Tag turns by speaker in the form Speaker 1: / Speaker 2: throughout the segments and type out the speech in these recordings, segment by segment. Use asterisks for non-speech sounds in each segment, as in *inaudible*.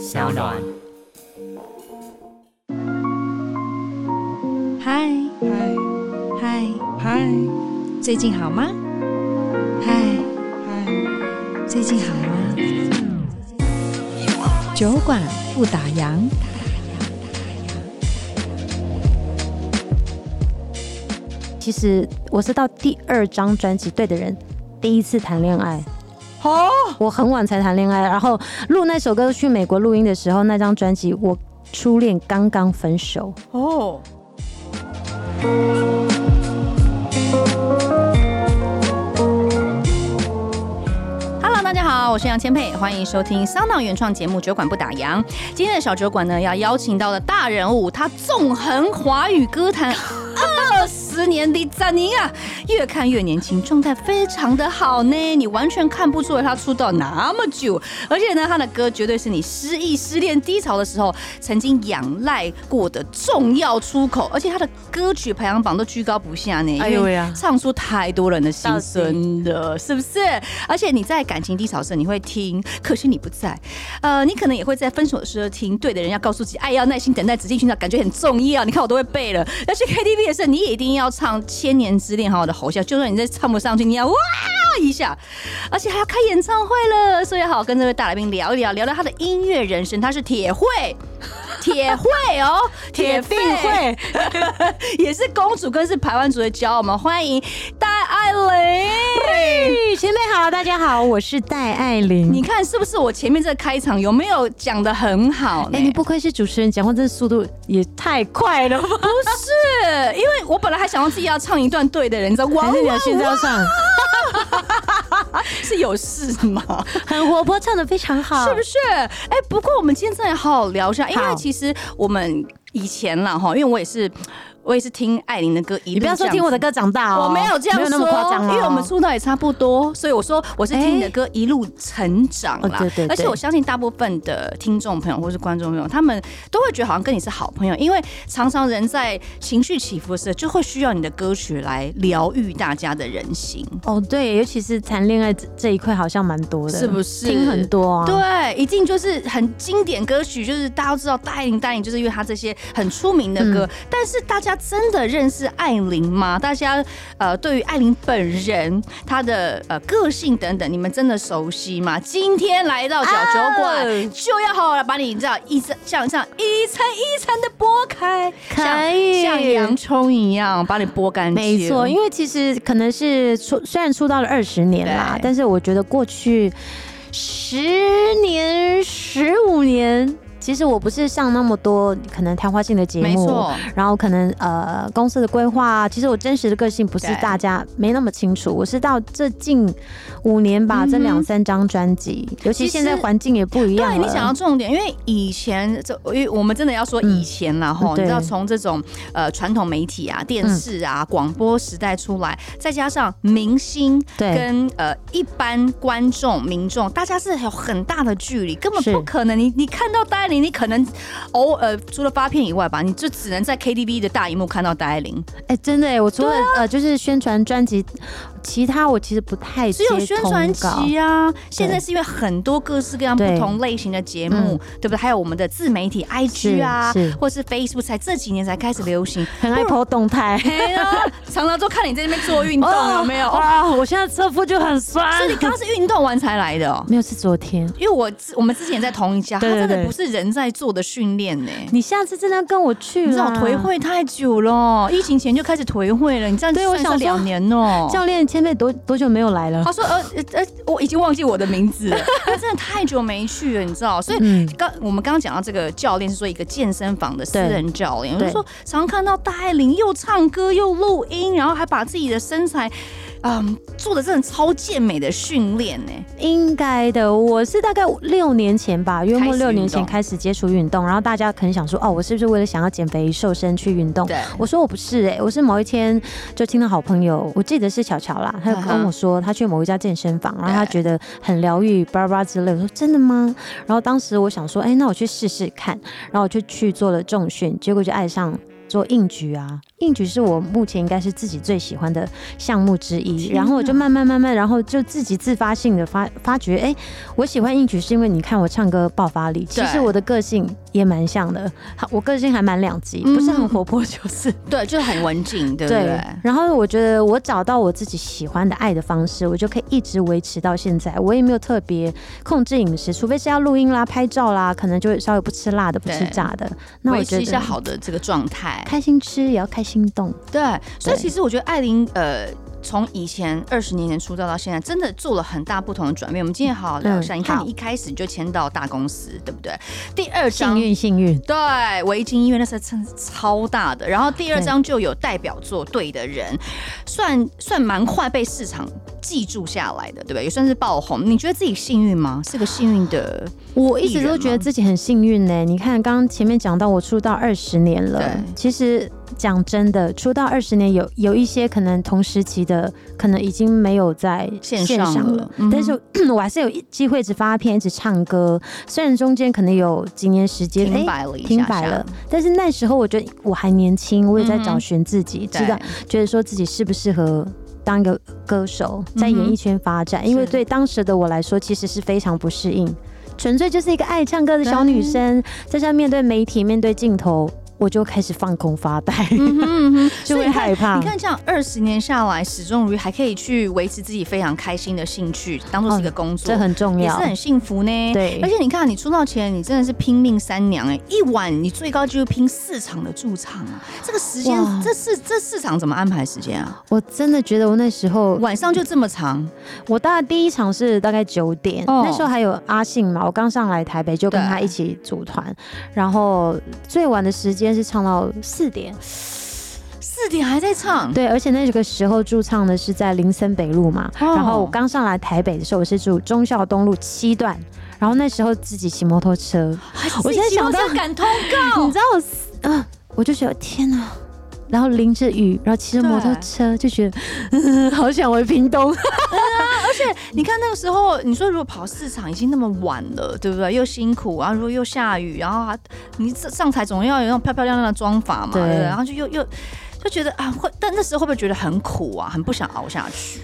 Speaker 1: 小暖。
Speaker 2: 嗨嗨嗨嗨，最近好吗？嗨嗨，最近好吗？酒馆不打烊。
Speaker 3: 其实我是到第二张专辑《对的人》第一次谈恋爱。哦，我很晚才谈恋爱，然后录那首歌去美国录音的时候，那张专辑我初恋刚刚分手。哦。Hello，大家好，我是杨千霈，欢迎收听 SoundOn 原创节目《酒馆不打烊》。今天的小酒馆呢，要邀请到的大人物，他纵横华语歌坛。二十年的赞宁啊，越看越年轻，状态非常的好呢。你完全看不出来他出道那么久，而且呢，他的歌绝对是你失意、失恋、低潮的时候曾经仰赖过的重要出口。而且他的歌曲排行榜都居高不下呢。哎呦呀，唱出太多人的心声了，是不是？而且你在感情低潮的时候你会听，可惜你不在。呃，你可能也会在分手的时候听。对的人要告诉自己，爱要耐心等待，仔细寻找，感觉很重要。你看我都会背了。要去 KTV 的时候，你也。一定要唱《千年之恋》，好好的吼笑，就算你再唱不上去，你要哇一下，而且还要开演唱会了，所以好跟这位大来宾聊一聊，聊聊他的音乐人生。他是铁会，铁会哦，铁定会，*laughs* 也是公主，更是台湾族的骄傲。吗欢迎大爱玲。前辈好，大家好，我是戴爱玲。你看是不是我前面这个开场有没有讲的很好？哎、欸，你不愧是主持人，讲话这速度也太快了吧？不是，因为我本来还想要自己要唱一段对的人，你知道吗？还是你要现在要唱？*laughs* 是有事吗？很活泼，唱的非常好，是不是？哎、欸，不过我们今天真的好好聊一下，因为其实我们以前啦哈，因为我也是。我也是听艾琳的歌一，你不要说听我的歌长大哦，我没有这样说，因为我们出道也差不多，所以我说我是听你的歌一路成长啦。对对，而且我相信大部分的听众朋友或是观众朋友，他们都会觉得好像跟你是好朋友，因为常常人在情绪起伏的时候，就会需要你的歌曲来疗愈大家的人心。哦，对，尤其是谈恋爱这一块，好像蛮多的，是不是？听很多啊，对，一定就是很经典歌曲，就是大家都知道戴爱玲，戴爱玲就是因为他这些很出名的歌，但是大家。他真的认识艾琳吗？大家呃，对于艾琳本人，她的呃个性等等，你们真的熟悉吗？今天来到小酒馆，啊、就要好好的把你这样一层像像一层一层的剥开，可以像洋葱一样把你剥干净。没错，因为其实可能是出虽然出道了二十年啦，但是我觉得过去十年、十五年。其实我不是上那么多可能谈话性的节目，没错，然后可能呃公司的规划，其实我真实的个性不是大家没那么清楚。我是到这近五年吧，这两三张专辑，尤其现在环境也不一样。对，你想要重点，因为以前这，因为我们真的要说以前了哈，你知道从这种呃传统媒体啊、电视啊、广播时代出来，再加上明星跟呃一般观众民众，大家是有很大的距离，根本不可能。你你看到大家。你你可能偶尔除了发片以外吧，你就只能在 KTV 的大荧幕看到戴爱玲。哎，真的哎，我除了、啊、呃就是宣传专辑。其他我其实不太只有宣传期啊。现在是因为很多各式各样不同类型的节目，对不对？还有我们的自媒体 IG 啊，或是 Facebook，才这几年才开始流行，很爱 po 动态。*laughs* 常常都看你在那边做运动，有没有？哇，我现在侧腹就很酸。所以你刚刚是运动完才来的哦？没有，是昨天。因为我我们之前在同一家，他真的不是人在做的训练呢。你下次真的要跟我去？你知道颓废太久了，疫情前就开始颓废了。你这样对我想两年哦，教练。千霈多多久没有来了？他说呃呃，我已经忘记我的名字了，*laughs* 他真的太久没去了，你知道？所以刚我们刚刚讲到这个教练是说一个健身房的私人教练，我就说常看到戴爱玲又唱歌又录音，然后还把自己的身材。嗯，做的真的超健美的训练呢，应该的。我是大概六年前吧，约莫六年前开始接触运动，然后大家可能想说，哦，我是不是为了想要减肥瘦身去运动？对，我说我不是哎、欸，我是某一天就听到好朋友，我记得是巧巧啦，他就跟我说他去某一家健身房，然后他觉得很疗愈，巴拉巴拉之类。我说真的吗？然后当时我想说，哎、欸，那我去试试看，然后我就去做了重训，结果就爱上做硬举啊。
Speaker 1: 硬举是我目前应该是自己最喜欢的项目之一。然后我就慢慢慢慢，然后就自己自发性的发发觉，哎，我喜欢硬举是因为你看我唱歌爆发力，其实我的个性也蛮像的。我个性还蛮两极，不是很活泼，就是 *laughs*
Speaker 3: 对，就是很文静，*laughs* 对不对？对。
Speaker 1: 然后我觉得我找到我自己喜欢的爱的方式，我就可以一直维持到现在。我也没有特别控制饮食，除非是要录音啦、拍照啦，可能就稍微不吃辣的、不吃炸的。那我觉得
Speaker 3: 维持一下好的这个状态，
Speaker 1: 开心吃也要开心动。
Speaker 3: 对，所以其实我觉得艾琳呃。从以前二十年前出道到现在，真的做了很大不同的转变。我们今天好好聊一下。嗯、你看，你一开始就签到大公司，对不对？第二张
Speaker 1: 幸运幸运，
Speaker 3: 对，维京音乐那时候真超大的。然后第二张就有代表作《对的人》，算算蛮快被市场记住下来的，对不对？也算是爆红。你觉得自己幸运吗？是个幸运的？
Speaker 1: 我一直都觉得自己很幸运呢。你看，刚刚前面讲到我出道二十年了，对，其实。讲真的，出道二十年有有一些可能同时期的，可能已经没有在线上了，了嗯、但是 *clears throat* 我还是有机会一直发片，一直唱歌。虽然中间可能有几年时间
Speaker 3: 停摆了一下下，
Speaker 1: 停摆了，但是那时候我觉得我还年轻，我也在找寻自己，嗯、知道觉得说自己适不适合当一个歌手，在演艺圈发展。嗯、因为对当时的我来说，其实是非常不适应，纯粹就是一个爱唱歌的小女生，在这面对媒体，面对镜头。我就开始放空发呆，嗯哼嗯哼 *laughs* 就会害怕。
Speaker 3: 你看，这样二十年下来，始终如一，还可以去维持自己非常开心的兴趣，当做是一个工作，
Speaker 1: 哦，这很重要，
Speaker 3: 也是很幸福呢。
Speaker 1: 对，
Speaker 3: 而且你看，你出道前，你真的是拼命三娘哎，一晚你最高就是拼四场的驻场啊，这个时间，这四这四场怎么安排时间啊？
Speaker 1: 我真的觉得我那时候
Speaker 3: 晚上就这么长。
Speaker 1: 我大概第一场是大概九点，哦，那时候还有阿信嘛，我刚上来台北就跟他一起组团，然后最晚的时间是唱到。四点，
Speaker 3: 四点还在唱，
Speaker 1: 对，而且那个时候驻唱的是在林森北路嘛，哦、然后我刚上来台北的时候，我是住忠孝东路七段，然后那时候自己骑摩托车，
Speaker 3: 我现在想到赶通告，*laughs*
Speaker 1: 你知道我，嗯、呃，我就觉得天哪。然后淋着雨，然后骑着摩托车，就觉得嗯 *laughs* 好想回屏东。*laughs*
Speaker 3: 而且你看那个时候，你说如果跑市场已经那么晚了，对不对？又辛苦，然后如果又下雨，然后你上台总要有那种漂漂亮亮的妆法嘛，对，对，然后就又又就觉得啊，会，但那时候会不会觉得很苦啊，很不想熬下去？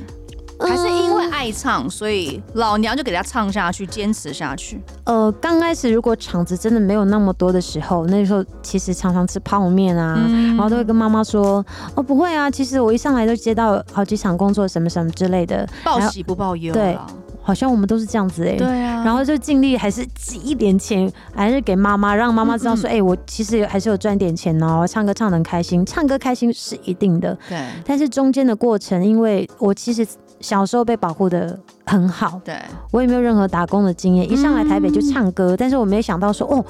Speaker 3: 还是因为爱唱，所以老娘就给他唱下去，坚持下去。
Speaker 1: 呃，刚开始如果场子真的没有那么多的时候，那时候其实常常吃泡面啊，嗯、然后都会跟妈妈说：“哦，不会啊，其实我一上来就接到好几场工作，什么什么之类的，
Speaker 3: 报喜不报忧。”
Speaker 1: 对，好像我们都是这样子哎、欸。
Speaker 3: 对啊。
Speaker 1: 然后就尽力还是挤一点钱，还是给妈妈，让妈妈知道说：“哎、嗯嗯欸，我其实还是有赚点钱哦，唱歌唱得很开心，唱歌开心是一定的。”
Speaker 3: 对。
Speaker 1: 但是中间的过程，因为我其实。小时候被保护的很好，
Speaker 3: 对，
Speaker 1: 我也没有任何打工的经验，一上来台北就唱歌，嗯、但是我没想到说哦。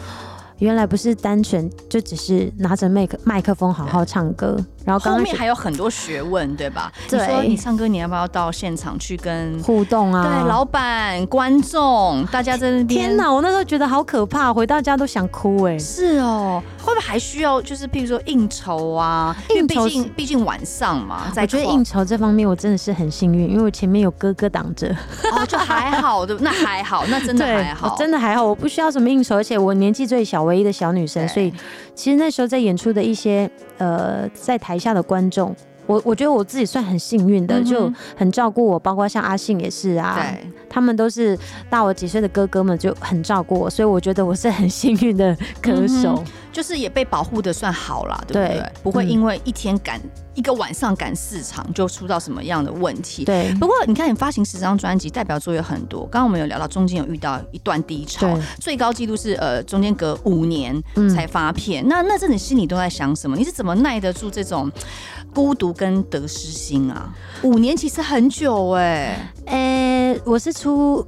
Speaker 1: 原来不是单纯就只是拿着麦克麦克风好好唱歌，然后
Speaker 3: 后面还有很多学问，对吧？
Speaker 1: 对，
Speaker 3: 你说你唱歌，你要不要到现场去跟
Speaker 1: 互动啊？
Speaker 3: 对，老板、观众，大家在那边。
Speaker 1: 天哪，我那时候觉得好可怕，回到家都想哭哎。
Speaker 3: 是哦，会不会还需要就是譬如说应酬啊？应酬，毕竟毕竟晚上嘛。
Speaker 1: 我觉得应酬这方面我真的是很幸运，因为我前面有哥哥挡着，
Speaker 3: 哦，就还好的，*laughs* 那还好，那真的还好，
Speaker 1: 真的还好，我不需要什么应酬，而且我年纪最小。唯一的小女生，所以其实那时候在演出的一些呃，在台下的观众，我我觉得我自己算很幸运的，就很照顾我，包括像阿信也是啊，对，他们都是大我几岁的哥哥们就很照顾我，所以我觉得我是很幸运的歌手。
Speaker 3: 就是也被保护的算好了，对不对？对，不会因为一天赶、嗯、一个晚上赶四场就出到什么样的问题。
Speaker 1: 对。
Speaker 3: 不过你看，你发行十张专辑，代表作有很多。刚刚我们有聊到，中间有遇到一段低潮，最高纪录是呃，中间隔五年才发片。嗯、那那阵你心里都在想什么？你是怎么耐得住这种孤独跟得失心啊？五年其实很久哎、欸。
Speaker 1: 呃、欸，我是出。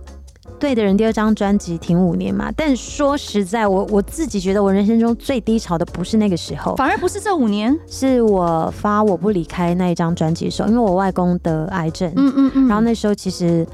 Speaker 1: 对的人第二张专辑停五年嘛，但说实在，我我自己觉得我人生中最低潮的不是那个时候，
Speaker 3: 反而不是这五年，
Speaker 1: 是我发我不离开那一张专辑的时候，因为我外公得癌症，嗯嗯嗯，然后那时候其实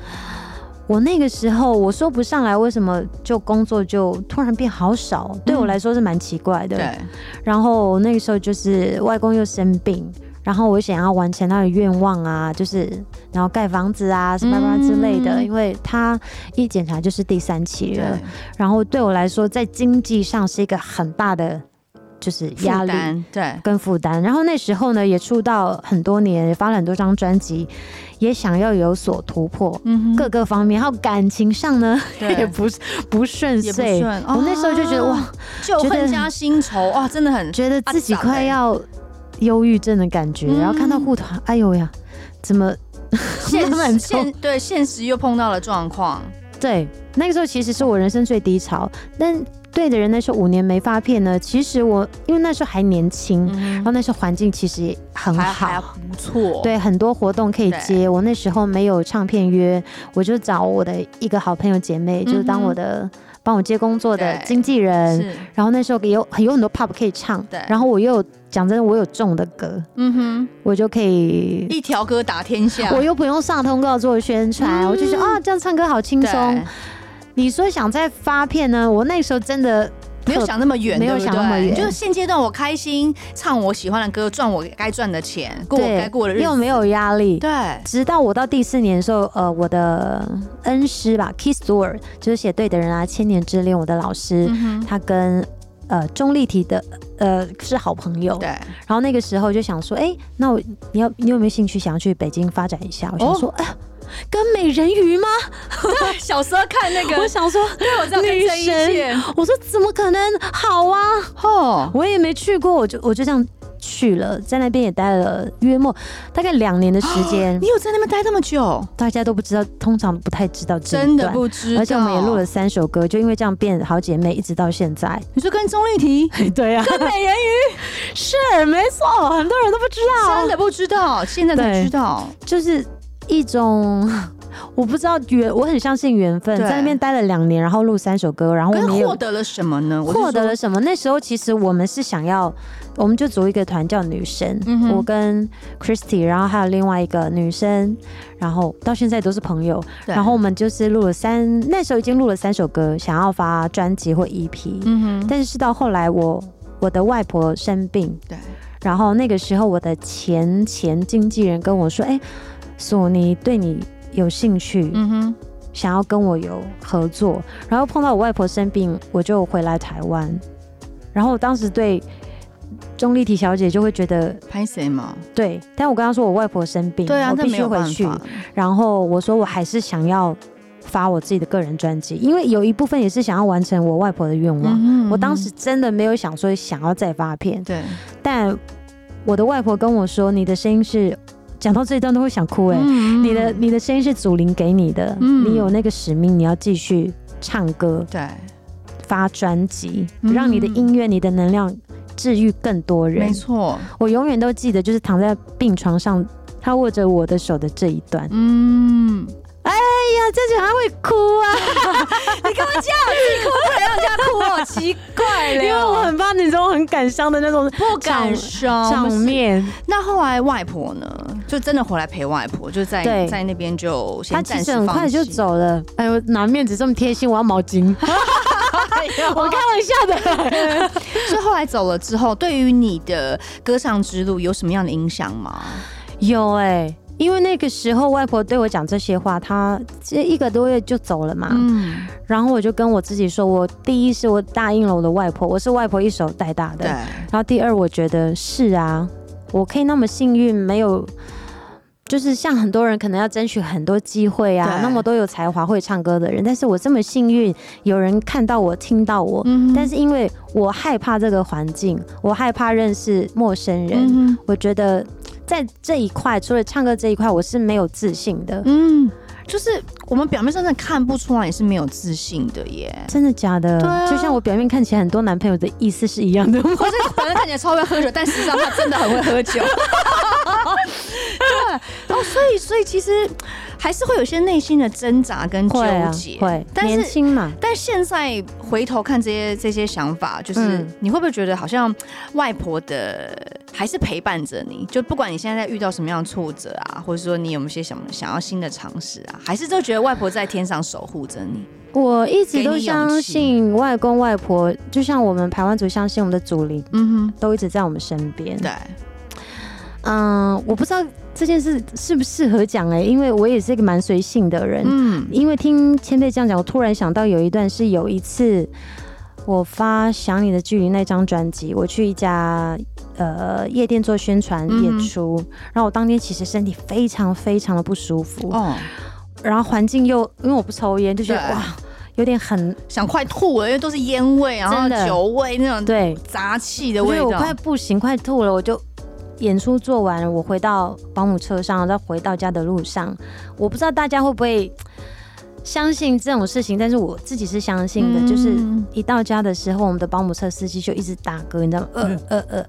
Speaker 1: 我那个时候我说不上来为什么就工作就突然变好少，嗯、对我来说是蛮奇怪的，
Speaker 3: 对，
Speaker 1: 然后那个时候就是外公又生病。然后我想要完成他的愿望啊，就是然后盖房子啊什么什么之类的，嗯、因为他一检查就是第三期了。然后对我来说，在经济上是一个很大的就是压力，
Speaker 3: 对，
Speaker 1: 跟负担。然后那时候呢，也出道很多年，也发了很多张专辑，也想要有所突破，嗯，各个方面。然后感情上呢，*laughs* 也不不顺遂。我那时候就觉得哇，
Speaker 3: 旧恨加新仇哇，真的很
Speaker 1: 觉得自己快要忧郁症的感觉。然后看到护团，哎呦呀，怎么
Speaker 3: 现 *laughs* 现对现实又碰到了状况？
Speaker 1: 对，那个时候其实是我人生最低潮，但。对的人，那时候五年没发片呢。其实我因为那时候还年轻，嗯、然后那时候环境其实也很好，
Speaker 3: 还不错。
Speaker 1: 对，很多活动可以接。我那时候没有唱片约，我就找我的一个好朋友姐妹，嗯、就是当我的帮我接工作的经纪人。然后那时候有有很多 pub 可以唱，对。然后我又讲真的，我有重的歌，嗯哼，我就可以
Speaker 3: 一条歌打天下。
Speaker 1: 我又不用上通告做宣传，嗯、我就说啊，这样唱歌好轻松。你说想再发片呢？我那时候真的
Speaker 3: 没有想那么远，
Speaker 1: 没有想那么远。
Speaker 3: 就是现阶段我开心唱我喜欢的歌，赚我该赚的钱，过我该过的日子，
Speaker 1: 又没有压力。
Speaker 3: 对，
Speaker 1: 直到我到第四年的时候，呃，我的恩师吧，Keith Stewart，就是写对的人啊，千年之恋，我的老师，嗯、他跟呃钟丽缇的呃是好朋友。
Speaker 3: 对。
Speaker 1: 然后那个时候就想说，哎、欸，那我你要你有没有兴趣想要去北京发展一下？我想说，哎、哦。跟美人鱼吗？
Speaker 3: 对，*laughs* 小时候看那个，
Speaker 1: 我想说，
Speaker 3: 对，我知道女神。
Speaker 1: 我说怎么可能？好啊，哦，我也没去过，我就我就这样去了，在那边也待了约莫大概两年的时间。*gasps*
Speaker 3: 你有在那边待那么久？
Speaker 1: 大家都不知道，通常不太知道，
Speaker 3: 真的不知道。
Speaker 1: 而且我们也录了三首歌，就因为这样变好姐妹，一直到现在。
Speaker 3: 你说跟钟丽缇？*laughs*
Speaker 1: 对啊，
Speaker 3: 跟美人鱼 *laughs*
Speaker 1: 是没错，很多人都不知道，
Speaker 3: 真的不知道，现在才知道，
Speaker 1: 就是。一种我不知道缘，我很相信缘分。在那边待了两年，然后录三首歌，然后我们
Speaker 3: 获得了什么呢？
Speaker 1: 获得了什么？那时候其实我们是想要，我们就组一个团叫女神，嗯、我跟 Christy，然后还有另外一个女生，然后到现在都是朋友。然后我们就是录了三，那时候已经录了三首歌，想要发专辑或 EP。嗯哼。但是是到后来我，我我的外婆生病，对，然后那个时候我的前前经纪人跟我说，哎、欸。索尼对你有兴趣，嗯哼，想要跟我有合作，然后碰到我外婆生病，我就回来台湾。然后我当时对钟丽缇小姐就会觉得
Speaker 3: 拍谁嘛？
Speaker 1: 对，但我跟她说我外婆生病，对啊，我必须回去。然后我说我还是想要发我自己的个人专辑，因为有一部分也是想要完成我外婆的愿望。我当时真的没有想说想要再发片，对。但我的外婆跟我说，你的声音是。讲到这一段都会想哭哎、欸嗯，你的你的声音是祖灵给你的、嗯，你有那个使命，你要继续唱歌，对，发专辑、嗯，让你的音乐、你的能量治愈更多人。没错，我永远都记得，就是躺在病床上，他握着我的手的这一段。嗯。哎呀，这句还会哭啊！*laughs*
Speaker 3: 你干嘛这样自己哭，不能让人家哭，好奇怪了。
Speaker 1: 因为我很怕你这种很感伤的那种
Speaker 3: 不感伤
Speaker 1: 场面。
Speaker 3: 那后来外婆呢？就真的回来陪外婆，就在在那边就先暂时放弃。他其实很快就
Speaker 1: 走了。哎呦，拿面子这么贴心？我要毛巾。*laughs* *laughs* 我开玩笑的。
Speaker 3: 所以后来走了之后，对于你的歌唱之路有什么样的影响吗？
Speaker 1: 有哎、欸。因为那个时候外婆对我讲这些话，她这一个多月就走了嘛。嗯。然后我就跟我自己说，我第一是我答应了我的外婆，我是外婆一手带大的。对。然后第二，我觉得是啊，我可以那么幸运，没有，就是像很多人可能要争取很多机会啊，那么多有才华会唱歌的人，但是我这么幸运，有人看到我，听到我。嗯。但是因为我害怕这个环境，我害怕认识陌生人，嗯。我觉得。在这一块，除了唱歌这一块，我是没有自信的。嗯，
Speaker 3: 就是我们表面上真的看不出来，你是没有自信的耶。
Speaker 1: 真的假的？对啊，就像我表面看起来很多男朋友的意思是一样的。*laughs* 我
Speaker 3: 是表面看起来超会喝酒，但事实上他真的很会喝酒。*laughs* 对，然后所以所以其实还是会有些内心的挣扎跟纠结。
Speaker 1: 会，啊，会，年轻嘛。
Speaker 3: 但现在回头看这些这些想法，就是你会不会觉得好像外婆的？还是陪伴着你，就不管你现在在遇到什么样的挫折啊，或者说你有没有些什么想要新的尝试啊，还是就觉得外婆在天上守护着你。
Speaker 1: 我一直都相信外公外婆，就像我们台湾族相信我们的祖灵，嗯哼，都一直在我们身边。对，嗯，我不知道这件事适不适合讲哎、欸，因为我也是一个蛮随性的人。嗯，因为听前辈这样讲，我突然想到有一段是有一次。我发《想你的距离》那张专辑，我去一家呃夜店做宣传演出，嗯、然后我当天其实身体非常非常的不舒服，哦，然后环境又因为我不抽烟，就觉得哇，有点很
Speaker 3: 想快吐了，因为都是烟味，然后酒味那种对杂气的味道，
Speaker 1: 我快不行，快吐了，我就演出做完了，我回到保姆车上，在回到家的路上，我不知道大家会不会。相信这种事情，但是我自己是相信的。嗯、就是一到家的时候，我们的保姆车司机就一直打嗝，你知道吗？呃呃呃。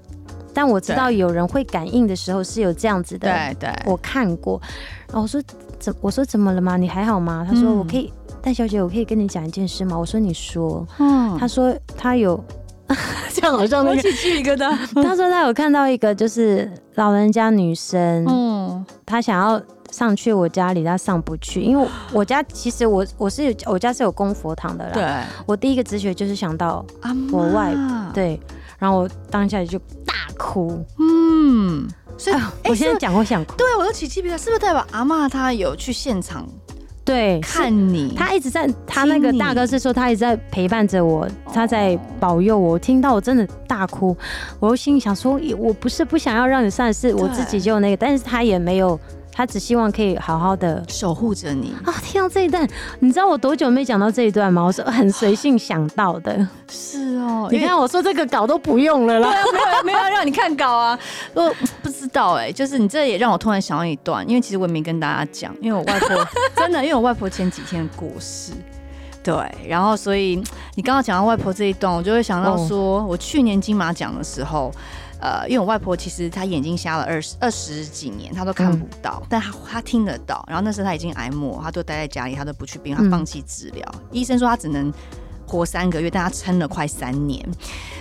Speaker 1: 但我知道有人会感应的时候是有这样子的。
Speaker 3: 对对，
Speaker 1: 我看过。然后我说怎我说怎么了吗？你还好吗？他说我可以，戴、嗯、小姐，我可以跟你讲一件事吗？我说你说。嗯。他说他有，*laughs* 这样好像那个
Speaker 3: 起鸡皮疙瘩。*laughs*
Speaker 1: 他说他有看到一个就是老人家女生，嗯，他想要。上去我家里，他上不去，因为我家其实我我是我家是有供佛堂的啦。对，我第一个直觉就是想到我外，对，然后我当下就大哭，嗯，所以我现在讲我想哭，
Speaker 3: 对我都起鸡皮疙瘩，是不是代表阿嬷她有去现场？
Speaker 1: 对，
Speaker 3: 看你，
Speaker 1: 他一直在，他那个大哥是说他一直在陪伴着我，他在保佑我，我听到我真的大哭，我又心里想说，我不是不想要让你上，是我自己就那个，但是他也没有。他只希望可以好好的
Speaker 3: 守护着你
Speaker 1: 啊！听到这一段，你知道我多久没讲到这一段吗？我是很随性想到的。
Speaker 3: 是哦，
Speaker 1: 你看我说这个稿都不用了啦，
Speaker 3: 对啊，没有没有让你看稿啊。我 *laughs* 不知道哎、欸，就是你这也让我突然想到一段，因为其实我也没跟大家讲，因为我外婆 *laughs* 真的，因为我外婆前几天过世，对，然后所以你刚刚讲到外婆这一段，我就会想到说，我去年金马奖的时候。呃，因为我外婆其实她眼睛瞎了二十二十几年，她都看不到，嗯、但她她听得到。然后那时候她已经癌末，她都待在家里，她都不去病，她放弃治疗。嗯、医生说她只能活三个月，但她撑了快三年，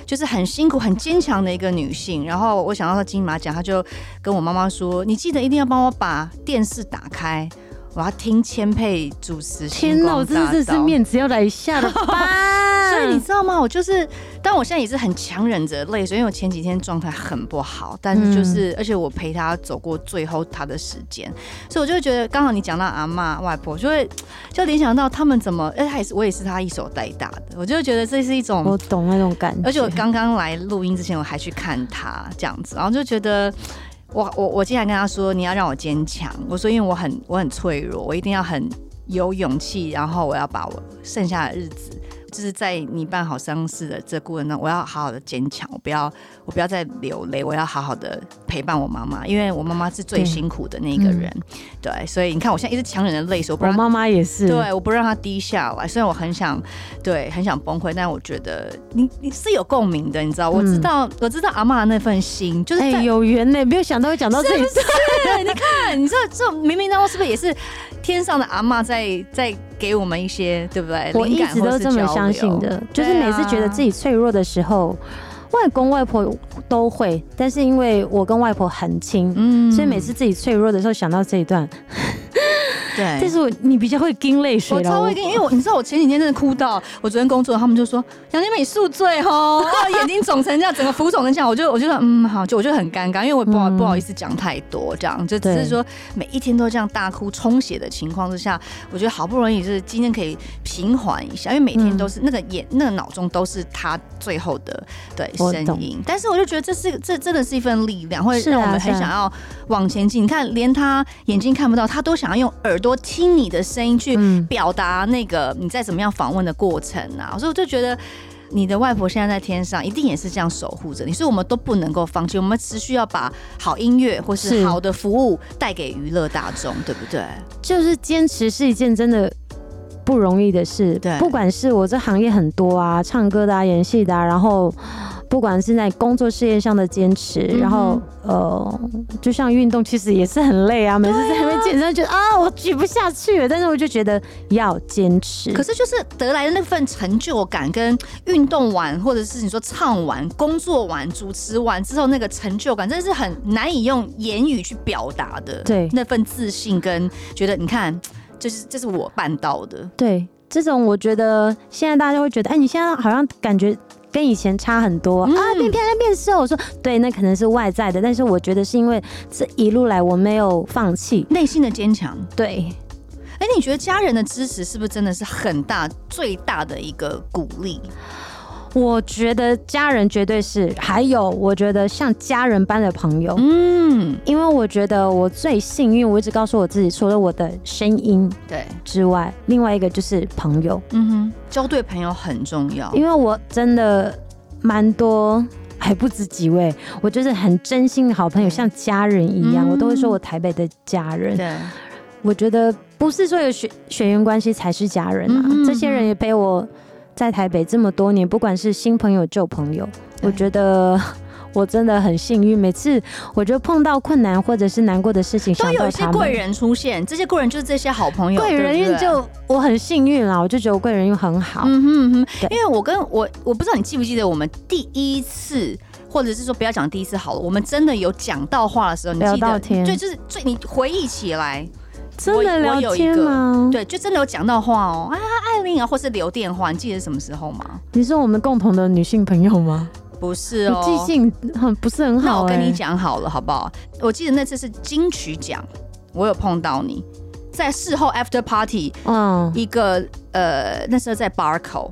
Speaker 3: 就是很辛苦、很坚强的一个女性。然后我想到她金马奖，她就跟我妈妈说：“你记得一定要帮我把电视打开。”我要听千佩主持。
Speaker 1: 天哪，我真的是面子要来下了吧？*laughs*
Speaker 3: 所以你知道吗？我就是，但我现在也是很强忍着泪水，因为我前几天状态很不好。但是就是，嗯、而且我陪他走过最后他的时间，所以我就会觉得，刚好你讲到阿妈、外婆，就会就联想到他们怎么，哎，他也是我也是他一手带大的，我就会觉得这是一种
Speaker 1: 我懂那种感觉。
Speaker 3: 而且我刚刚来录音之前，我还去看他这样子，然后就觉得。我我我经常跟他说，你要让我坚强。我说，因为我很我很脆弱，我一定要很有勇气，然后我要把我剩下的日子。就是在你办好丧事的这过程中，我要好好的坚强，我不要我不要再流泪，我要好好的陪伴我妈妈，因为我妈妈是最辛苦的那个人，对，所以你看我现在一直强忍着泪水，我
Speaker 1: 妈妈也是，
Speaker 3: 对，我不让她低下来，虽然我很想，对，很想崩溃，但我觉得你你是有共鸣的，你知道，我知道、嗯、我知道阿妈的那份心，就是、
Speaker 1: 欸、有缘呢，没有想到会讲到这里，*laughs*
Speaker 3: 你看，你知道这明明当中是不是也是天上的阿嬷在在。给我们一些，对不对？
Speaker 1: 我一直都这么相信的，就是每次觉得自己脆弱的时候，外公外婆都会。但是因为我跟外婆很亲，嗯，所以每次自己脆弱的时候想到这一段。对，但是我你比较会惊泪水，我
Speaker 3: 超会惊，因为我你知道我前几天真的哭到，我昨天工作，他们就说杨千美宿醉 *laughs* 哦，眼睛肿成这样，整个浮肿成这样，我就我就说嗯好，就我就很尴尬，因为我不好、嗯、不好意思讲太多，这样就只是说每一天都这样大哭充血的情况之下，我觉得好不容易就是今天可以平缓一下，因为每天都是那个眼那个脑中都是他最后的对声音，但是我就觉得这是这真的是一份力量，会让我们很想要往前进。你看，连他眼睛看不到，他都想要用耳。多听你的声音去表达那个你在怎么样访问的过程啊，所以我就觉得你的外婆现在在天上，一定也是这样守护着你，所以我们都不能够放弃，我们持续要把好音乐或是好的服务带给娱乐大众，对不对？
Speaker 1: 就是坚持是一件真的不容易的事，对，不管是我这行业很多啊，唱歌的啊，演戏的啊，然后。不管是在工作事业上的坚持，嗯、然后呃，就像运动，其实也是很累啊。每次在那边健身，觉得啊，啊，我举不下去了，但是我就觉得要坚持。
Speaker 3: 可是就是得来的那份成就感，跟运动完，或者是你说唱完、工作完、主持完之后那个成就感，真的是很难以用言语去表达的。对，那份自信跟觉得，你看，就是这是我办到的。
Speaker 1: 对，这种我觉得现在大家会觉得，哎，你现在好像感觉。跟以前差很多、嗯、啊，变漂亮变瘦。我说对，那可能是外在的，但是我觉得是因为这一路来我没有放弃
Speaker 3: 内心的坚强。
Speaker 1: 对，
Speaker 3: 哎、欸，你觉得家人的支持是不是真的是很大、最大的一个鼓励？
Speaker 1: 我觉得家人绝对是，还有我觉得像家人般的朋友，嗯，因为我觉得我最幸运，我一直告诉我自己，除了我的声音对。之外，另外一个就是朋友，
Speaker 3: 嗯哼，交对朋友很重要，
Speaker 1: 因为我真的蛮多，还不止几位，我就是很真心的好朋友，像家人一样，嗯、我都会说我台北的家人，对，我觉得不是说有血血缘关系才是家人啊，嗯、这些人也陪我。在台北这么多年，不管是新朋友旧朋友，我觉得 *laughs* 我真的很幸运。每次我就碰到困难或者是难过的事情，
Speaker 3: 都有一些贵人出现。这些贵人就是这些好朋友，贵
Speaker 1: 人运就我很幸运啦。我就觉得我贵人运很好。
Speaker 3: 嗯哼哼，因为我跟我我不知道你记不记得我们第一次，或者是说不要讲第一次好了，我们真的有讲到话的时候，你记得？对，就是最你回忆起来。
Speaker 1: 真的聊天吗？
Speaker 3: 对，就真的有讲到话哦啊，或是留电话，你记得什么时候吗？
Speaker 1: 你说我们共同的女性朋友吗？
Speaker 3: 不是哦，
Speaker 1: 记性很不是很好。那
Speaker 3: 我跟你讲好了，好不好？我记得那次是金曲奖，我有碰到你在事后 after party，嗯，一个呃，那时候在 Barco。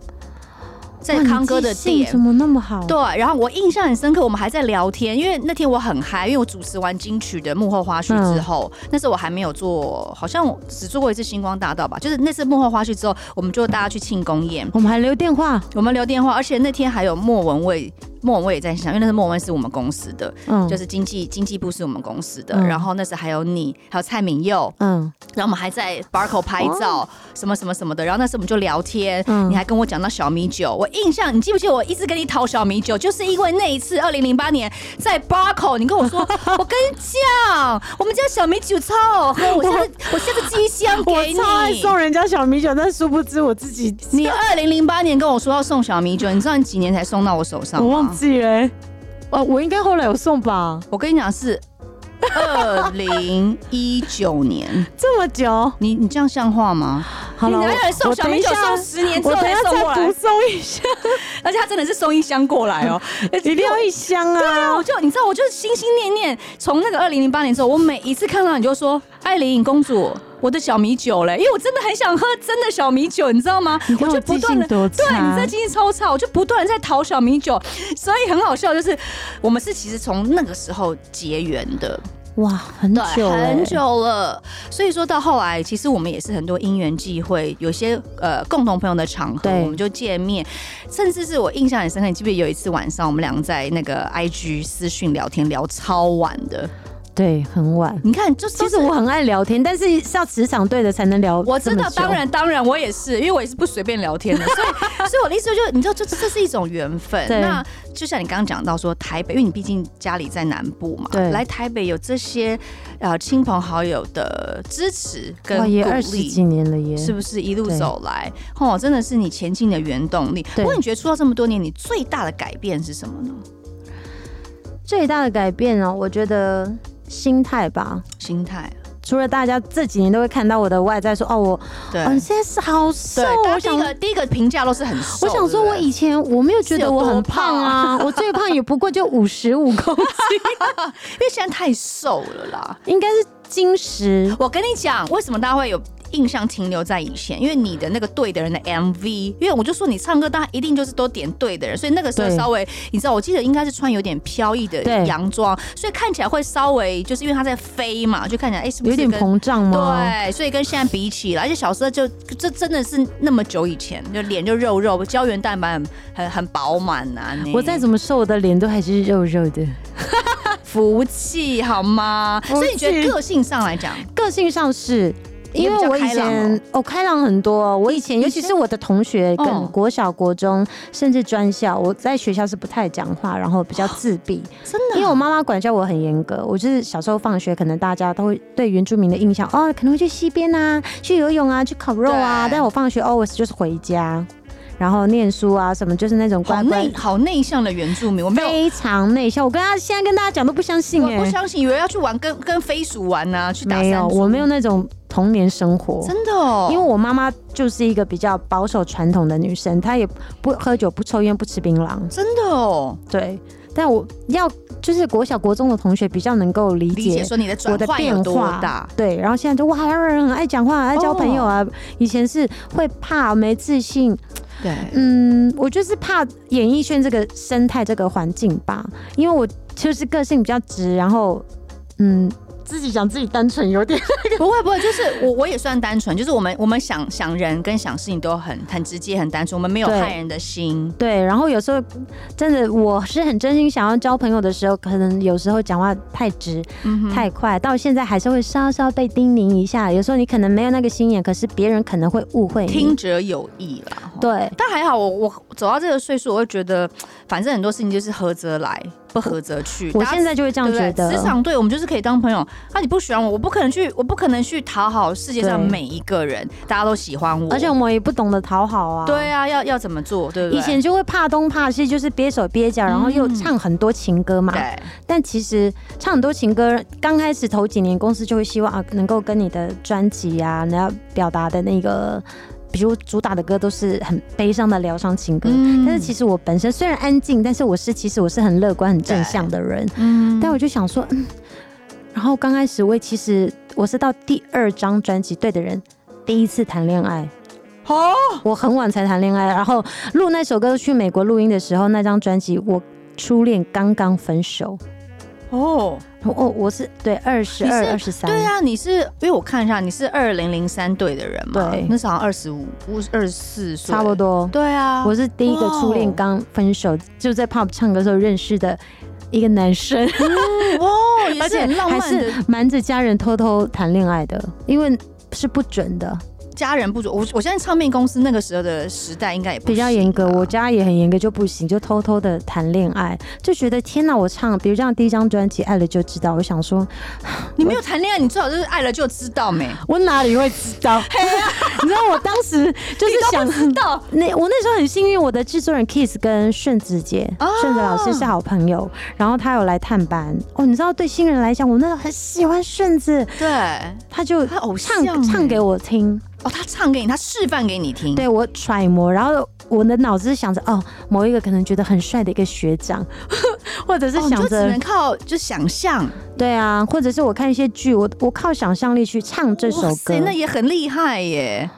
Speaker 3: 在康哥的店
Speaker 1: 怎么那么好？
Speaker 3: 对，然后我印象很深刻，我们还在聊天，因为那天我很嗨，因为我主持完金曲的幕后花絮之后，嗯、那时候我还没有做，好像只做过一次星光大道吧，就是那次幕后花絮之后，我们就大家去庆功宴，
Speaker 1: 我们还留电话，
Speaker 3: 我们留电话，而且那天还有莫文蔚。莫文蔚也在现场，因为那是莫文蔚是我们公司的，嗯，就是经济经济部是我们公司的，嗯、然后那时还有你，还有蔡敏佑，嗯，然后我们还在 Barco 拍照，哦、什么什么什么的，然后那时我们就聊天，嗯，你还跟我讲到小米酒，我印象，你记不记得我一直跟你讨小米酒，就是因为那一次二零零八年在 Barco，你跟我说，*laughs* 我跟你讲，我们家小米酒超好喝，我下次我下次寄箱给你，我超
Speaker 1: 爱送人家小米酒，但殊不知我自己，
Speaker 3: 你二零零八年跟我说要送小米酒，你知道你几年才送到我手上我
Speaker 1: 忘？记了，哦，我应该后来有送吧？
Speaker 3: 我跟你讲是二零一九年，
Speaker 1: 这么久，
Speaker 3: 你你这样像话吗？好了，你还送小米酒送十年之后再送过来，
Speaker 1: 补送一箱，*laughs*
Speaker 3: 而且他真的是送一箱过来哦，*laughs*
Speaker 1: 一定要一箱啊！
Speaker 3: 对啊，我就你知道，我就心心念念，从那个二零零八年之后，我每一次看到你就说艾琳公主。我的小米酒嘞，因为我真的很想喝真的小米酒，你知道吗？我就不断的，对，你这记性超差，我就不断的在淘小米酒，所以很好笑，就是我们是其实从那个时候结缘的，
Speaker 1: 哇，很久
Speaker 3: 很久了。所以说到后来，其实我们也是很多因缘际会，有些呃共同朋友的场合，我们就见面，甚至是我印象很深刻，你记不记得有一次晚上，我们两个在那个 IG 私讯聊天，聊超晚的。
Speaker 1: 对，很晚。
Speaker 3: 你看，就是其
Speaker 1: 实我很爱聊天，但是是要磁场对的才能聊。
Speaker 3: 我知道，当然，当然，我也是，因为我也是不随便聊天的。*laughs* 所以，所以我的意思就是，你知道，这这是一种缘分。那就像你刚刚讲到说，台北，因为你毕竟家里在南部嘛，对，来台北有这些呃亲朋好友的支持跟鼓
Speaker 1: 励，二十几年了耶，
Speaker 3: 是不是一路走来？哦，真的是你前进的原动力。不过你觉得出道这么多年，你最大的改变是什么呢？
Speaker 1: 最大的改变呢、喔，我觉得。心态吧，
Speaker 3: 心态。
Speaker 1: 除了大家这几年都会看到我的外在，说哦，我对，嗯，现在是好瘦。
Speaker 3: 我想第一个第一个评价都是很瘦。
Speaker 1: 我想说，我以前我没有觉得我很胖啊，我最胖也不过就五十五公斤，*laughs*
Speaker 3: 因为现在太瘦了啦。
Speaker 1: 应该是金石。
Speaker 3: 我跟你讲，为什么大家会有？印象停留在以前，因为你的那个对的人的 MV，因为我就说你唱歌，大家一定就是都点对的人，所以那个时候稍微，你知道，我记得应该是穿有点飘逸的洋装，所以看起来会稍微就是因为他在飞嘛，就看起来哎、欸、是不是
Speaker 1: 有点膨胀吗？
Speaker 3: 对，所以跟现在比起来，而且小时候就这真的是那么久以前，就脸就肉肉，胶原蛋白很很很饱满呐。
Speaker 1: 我再怎么瘦，我的脸都还是肉肉的，*laughs*
Speaker 3: 福气好吗？所以你觉得个性上来讲，
Speaker 1: 个性上是。因为我以前哦开朗很多，我以前尤其是我的同学，跟国小、国中甚至专校，我在学校是不太讲话，然后比较自闭。真的，因为我妈妈管教我很严格，我就是小时候放学，可能大家都会对原住民的印象哦，可能会去溪边啊，去游泳啊，去烤肉啊，但我放学 always 就是回家。然后念书啊，什么就是那种乖乖
Speaker 3: 好内向的原住民，我
Speaker 1: 非常内向。我跟他现在跟大家讲都不相信我，
Speaker 3: 不相信，以为要去玩跟跟飞鼠玩呐、啊，去打。
Speaker 1: 没有，我没有那种童年生活，
Speaker 3: 真的哦。
Speaker 1: 因为我妈妈就是一个比较保守传统的女生，她也不喝酒、不抽烟、不吃槟榔，
Speaker 3: 真的哦。
Speaker 1: 对，但我要就是国小国中的同学比较能够理解
Speaker 3: 说你的我的变化大。
Speaker 1: 对，然后现在就哇，人很爱讲话，爱交朋友啊。哦、以前是会怕、没自信。
Speaker 3: 对，
Speaker 1: 嗯，我就是怕演艺圈这个生态、这个环境吧，因为我就是个性比较直，然后，嗯。自己讲自己单纯有点 *laughs*
Speaker 3: 不会不会，就是我我也算单纯，就是我们我们想想人跟想事情都很很直接很单纯，我们没有害人的心。
Speaker 1: 对，对，然后有时候真的我是很真心想要交朋友的时候，可能有时候讲话太直、嗯、太快，到现在还是会稍稍被叮咛一下。有时候你可能没有那个心眼，可是别人可能会误会。
Speaker 3: 听者有意啦。
Speaker 1: 对，
Speaker 3: 但还好我我走到这个岁数，我会觉得反正很多事情就是合则来。不合则去，
Speaker 1: 我现在就会这样觉得。
Speaker 3: 职场对我们就是可以当朋友。那、啊、你不喜欢我，我不可能去，我不可能去讨好世界上每一个人，大家都喜欢我。
Speaker 1: 而且我们也不懂得讨好啊。
Speaker 3: 对啊，要要怎么做？对不对？
Speaker 1: 以前就会怕东怕西，就是憋手憋脚，然后又唱很多情歌嘛。
Speaker 3: 对、
Speaker 1: 嗯。但其实唱很多情歌，刚开始头几年公司就会希望啊，能够跟你的专辑啊，你要表达的那个。比如主打的歌都是很悲伤的疗伤情歌，嗯，但是其实我本身虽然安静，但是我是其实我是很乐观、很正向的人。嗯，但我就想说，嗯，然后刚开始我其实我是到第二张专辑《对的人》第一次谈恋爱。哦，我很晚才谈恋爱，然后录那首歌去美国录音的时候，那张专辑我初恋刚刚分手。哦。哦，我是对二十二、二十三，
Speaker 3: 对啊，你是因为我看一下，你是二零零三队的人嘛？
Speaker 1: 对，
Speaker 3: 那时候二十五、二十四岁，
Speaker 1: 差不多。
Speaker 3: 对啊，
Speaker 1: 我是第一个初恋刚分手，就在 pop 唱歌的时候认识的一个男生。
Speaker 3: 哦，*laughs* 而且还是
Speaker 1: 瞒着家人偷偷谈恋爱的，因为是不准的。
Speaker 3: 家人不准我，我现在唱片公司那个时候的时代应该也
Speaker 1: 比较严格，我家也很严格，就不行，就偷偷的谈恋爱，就觉得天哪！我唱，比如这样第一张专辑《爱了就知道》，我想说，*sighs*
Speaker 3: 你没有谈恋爱，你最好就是爱了就知道没？
Speaker 1: 我哪里会知道？*laughs* *laughs* 你知道我当时就是想知道，*laughs* 那我那时候很幸运，我的制作人 Kiss 跟顺子姐、顺、哦、子老师是好朋友，然后他有来探班。哦，你知道对新人来讲，我那时候很喜欢顺子，
Speaker 3: 对，
Speaker 1: 他就他偶像唱唱给我听。
Speaker 3: 哦，他唱给你，他示范给你听，
Speaker 1: 对，我揣摩，然后我的脑子想着，哦，某一个可能觉得很帅的一个学长，*laughs* 或者是想着、哦、
Speaker 3: 只能靠就想象，
Speaker 1: 对啊，或者是我看一些剧，我我靠想象力去唱这首歌，
Speaker 3: 那也很厉害耶。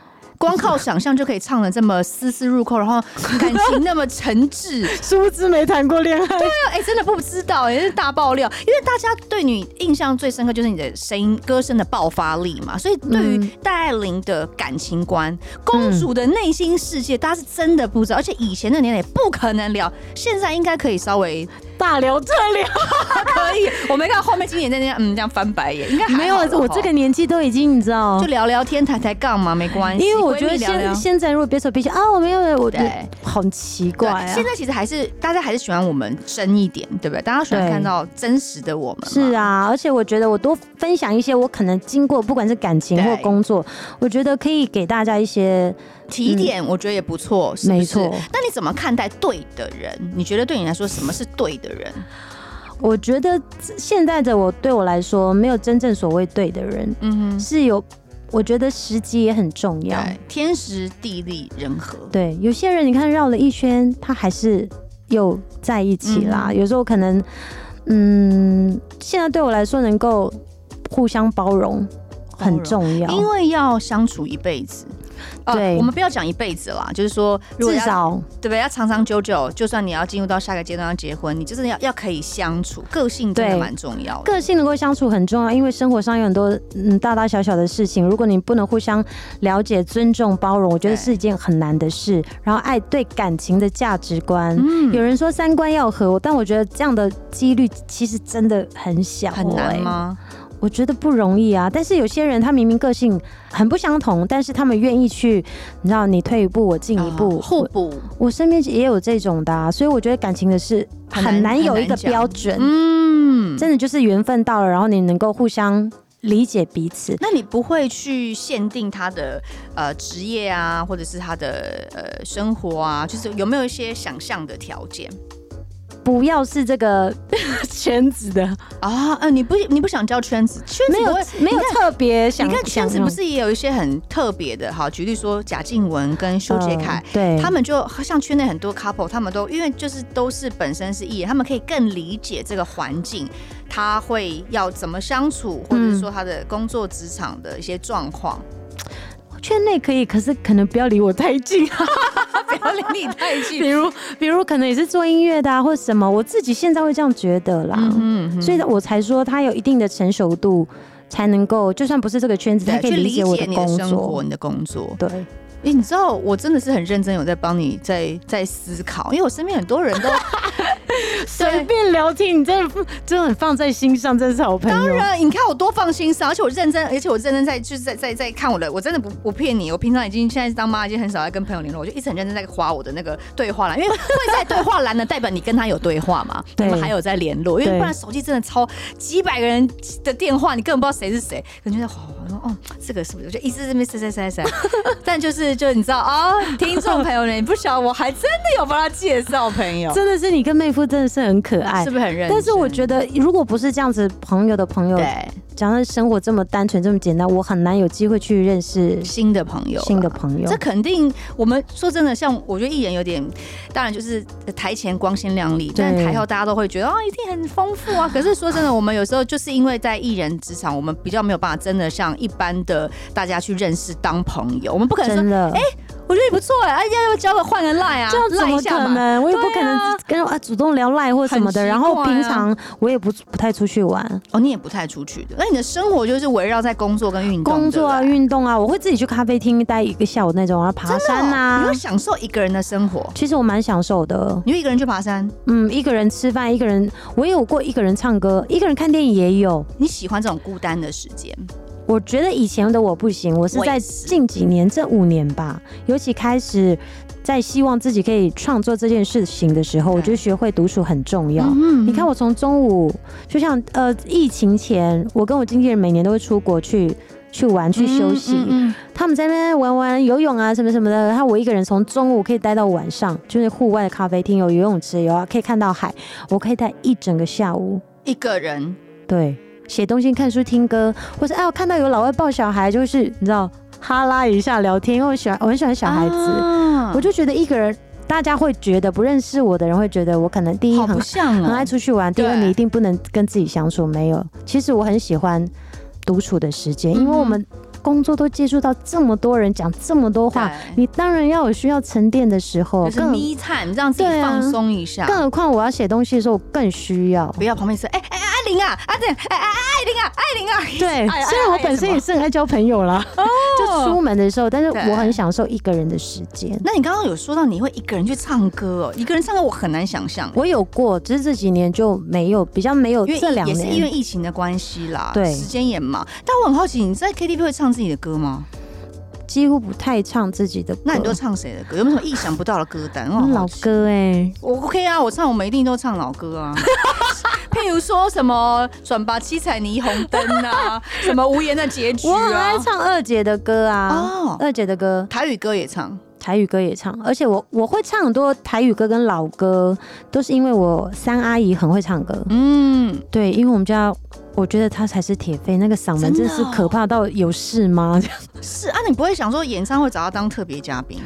Speaker 3: 光靠想象就可以唱的这么丝丝入扣，然后感情那么诚挚，*laughs*
Speaker 1: 殊不知没谈过恋爱。
Speaker 3: 对啊，哎、欸，真的不知道，也是大爆料。因为大家对你印象最深刻就是你的声音、歌声的爆发力嘛，所以对于戴爱玲的感情观、嗯、公主的内心世界，大家是真的不知道。而且以前的年代不可能聊，现在应该可以稍微。
Speaker 1: 大聊特聊 *laughs*
Speaker 3: 可以，我没看到后面经典在那嗯这样翻白眼，应该
Speaker 1: 没有。我这个年纪都已经你知道，
Speaker 3: 就聊聊天抬抬杠嘛，没关系。
Speaker 1: 因为我觉得现现在如果别说别起啊，我没有，我对，很奇怪、啊。
Speaker 3: 现在其实还是大家还是喜欢我们真一点，对不对？大家喜欢看到真实的我们。
Speaker 1: 是啊，而且我觉得我多分享一些我可能经过，不管是感情或工作，我觉得可以给大家一些。
Speaker 3: 提点我觉得也不错，没错。那你怎么看待对的人？你觉得对你来说什么是对的人？
Speaker 1: 我觉得现在的我对我来说没有真正所谓对的人，嗯哼，是有。我觉得时机也很重要，
Speaker 3: 天时地利人和。
Speaker 1: 对，有些人你看绕了一圈，他还是又在一起啦。嗯、有时候可能，嗯，现在对我来说能够互相包容很重要，
Speaker 3: 因为要相处一辈子。对、呃，我们不要讲一辈子啦，就是说，
Speaker 1: 至少
Speaker 3: 对不对？要长长久久，就算你要进入到下个阶段要结婚，你就是要要可以相处，个性真的蛮重要的。
Speaker 1: 个性能够相处很重要，因为生活上有很多嗯大大小小的事情，如果你不能互相了解、尊重、包容，我觉得是一件很难的事。然后爱对感情的价值观，嗯，有人说三观要合，但我觉得这样的几率其实真的很小，欸，
Speaker 3: 很难吗？
Speaker 1: 我觉得不容易啊，但是有些人他明明个性很不相同，但是他们愿意去，你知道，你退一步我进一步，
Speaker 3: 互补。
Speaker 1: 我身边也有这种的啊，所以我觉得感情的事很难有一个标准，
Speaker 3: 嗯，
Speaker 1: 真的就是缘分到了，然后你能够互相理解彼此。
Speaker 3: 那你不会去限定他的呃职业啊，或者是他的呃生活啊，就是有没有一些想象的条件？
Speaker 1: 不要是这个 *laughs* 圈子的
Speaker 3: 啊，呃，你不你不想交圈子，圈子
Speaker 1: 没有没有特别想，
Speaker 3: 你看圈子不是也有一些很特别的？好，举例说贾静雯跟修杰楷，对，他们就像圈内很多 couple，他们都因为就是都是本身是艺人，他们可以更理解这个环境，他会要怎么相处，或者是说他的工作职场的一些状况。
Speaker 1: 圈内可以，可是可能不要离我太近。*laughs*
Speaker 3: 不要离你太近。
Speaker 1: 比如，比如可能也是做音乐的啊，或者什么，我自己现在会这样觉得啦。嗯哼，所以我才说他有一定的成熟度，才能够就算不是这个圈子，他可以理解我的工作，
Speaker 3: 你的工作，
Speaker 1: 对。
Speaker 3: 哎、欸，你知道我真的是很认真，有在帮你在在思考，因为我身边很多人都 *laughs*
Speaker 1: 随便聊天，你真的真的很放在心上，真是好朋友。
Speaker 3: 当然，你看我多放心上，而且我认真，而且我认真在就是在在在看我的，我真的不不骗你，我平常已经现在是当妈，已经很少在跟朋友联络，我就一直很认真在划我的那个对话栏，因为 *laughs* 会在对话栏呢，代表你跟他有对话嘛，对，我们还有在联络，因为不然手机真的超几百个人的电话，你根本不知道谁是谁，可能就在划，我说哦，这个是不是？我就一直在这边塞塞塞塞，*laughs* 但就是。就你知道啊，听众朋友呢，你不晓得我还真的有帮他介绍朋友，
Speaker 1: 真的是你跟妹夫真的是很可爱，
Speaker 3: 是不是很认真？
Speaker 1: 但是我觉得，如果不是这样子朋友的朋友，对，讲到生活这么单纯这么简单，我很难有机会去认识
Speaker 3: 新的朋友，
Speaker 1: 新的朋友。
Speaker 3: 这肯定，我们说真的，像我觉得艺人有点，当然就是台前光鲜亮丽，但台后大家都会觉得哦，一定很丰富啊。*laughs* 可是说真的，我们有时候就是因为在艺人职场，我们比较没有办法真的像一般的大家去认识当朋友，我们不可能说哎。我觉得你不错哎，哎要，要交个换个赖啊，
Speaker 1: 这样怎么可能？我也不可能跟啊主动聊赖或什么的。啊、然后平常我也不不太出去玩
Speaker 3: 哦，你也不太出去的。那你的生活就是围绕在工作跟运动，
Speaker 1: 工作啊，运动啊。我会自己去咖啡厅待一个下午那种，然后爬山啊。
Speaker 3: 你会享受一个人的生活？
Speaker 1: 其实我蛮享受的。
Speaker 3: 你会一个人去爬山？
Speaker 1: 嗯，一个人吃饭，一个人。我也有过一个人唱歌，一个人看电影也有。
Speaker 3: 你喜欢这种孤单的时间？
Speaker 1: 我觉得以前的我不行，我是在近几年这五年吧，尤其开始在希望自己可以创作这件事情的时候，我觉得学会独处很重要。你看，我从中午就像呃疫情前，我跟我经纪人每年都会出国去去玩去休息，他们在那边玩玩游泳啊什么什么的，然后我一个人从中午可以待到晚上，就是户外的咖啡厅有游泳池有啊，可以看到海，我可以待一整个下午。
Speaker 3: 一个人，
Speaker 1: 对。写东西、看书、听歌，或者哎，我看到有老外抱小孩，就是你知道哈拉一下聊天，因为我喜欢，我很喜欢小孩子，啊、我就觉得一个人，大家会觉得不认识我的人会觉得我可能第一很像、喔、很爱出去玩，第二你一定不能跟自己相处。没有，其实我很喜欢独处的时间，因为我们。工作都接触到这么多人，讲这么多话，你当然要有需要沉淀的时候，
Speaker 3: 就是 me time，让自己放松一下。
Speaker 1: 更何况我要写东西的时候，我更需要。
Speaker 3: 不要旁边说，哎哎，艾琳啊，啊对，哎哎艾琳啊，艾琳啊。
Speaker 1: 对，虽然我本身也是很爱交朋友啦，*laughs* 就出门的时候，但是我很享受一个人的时间。
Speaker 3: 那你刚刚有说到你会一个人去唱歌哦，一个人唱歌我很难想象。
Speaker 1: 我有过，只是这几年就没有，比较没有。这两年
Speaker 3: 也是因为疫情的关系啦，对，时间也忙。但我很好奇，你在 KTV 会唱自己的歌吗？
Speaker 1: 几乎不太唱自己的歌，
Speaker 3: 那你都唱谁的歌？有没有什么意想不到的歌单？
Speaker 1: 老歌哎、欸，
Speaker 3: 我 OK 啊，我唱我们一定都唱老歌啊。*laughs* 譬如说什么转吧七彩霓虹灯啊，*laughs* 什么无言的结局啊。
Speaker 1: 我很爱唱二姐的歌啊，哦，二姐的歌，
Speaker 3: 台语歌也唱，
Speaker 1: 台语歌也唱，而且我我会唱很多台语歌跟老歌，都是因为我三阿姨很会唱歌。嗯，对，因为我们家。我觉得她才是铁肺，那个嗓门真是可怕到有事吗？
Speaker 3: 是啊，你不会想说演唱会找她当特别嘉宾？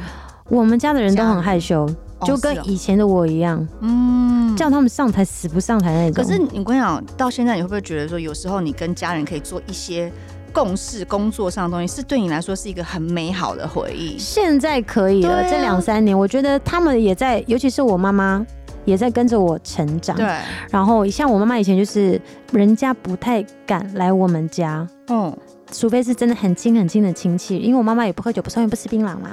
Speaker 1: 我们家的人都很害羞，就跟以前的我一样，嗯，叫他们上台死不上台那种。
Speaker 3: 可是你跟你讲，到现在你会不会觉得说，有时候你跟家人可以做一些共事，工作上的东西，是对你来说是一个很美好的回忆？
Speaker 1: 现在可以了，这两三年，我觉得他们也在，尤其是我妈妈。也在跟着我成长，对。然后像我妈妈以前就是，人家不太敢来我们家，嗯。除非是真的很亲很亲的亲戚，因为我妈妈也不喝酒、不抽烟、不吃槟榔嘛。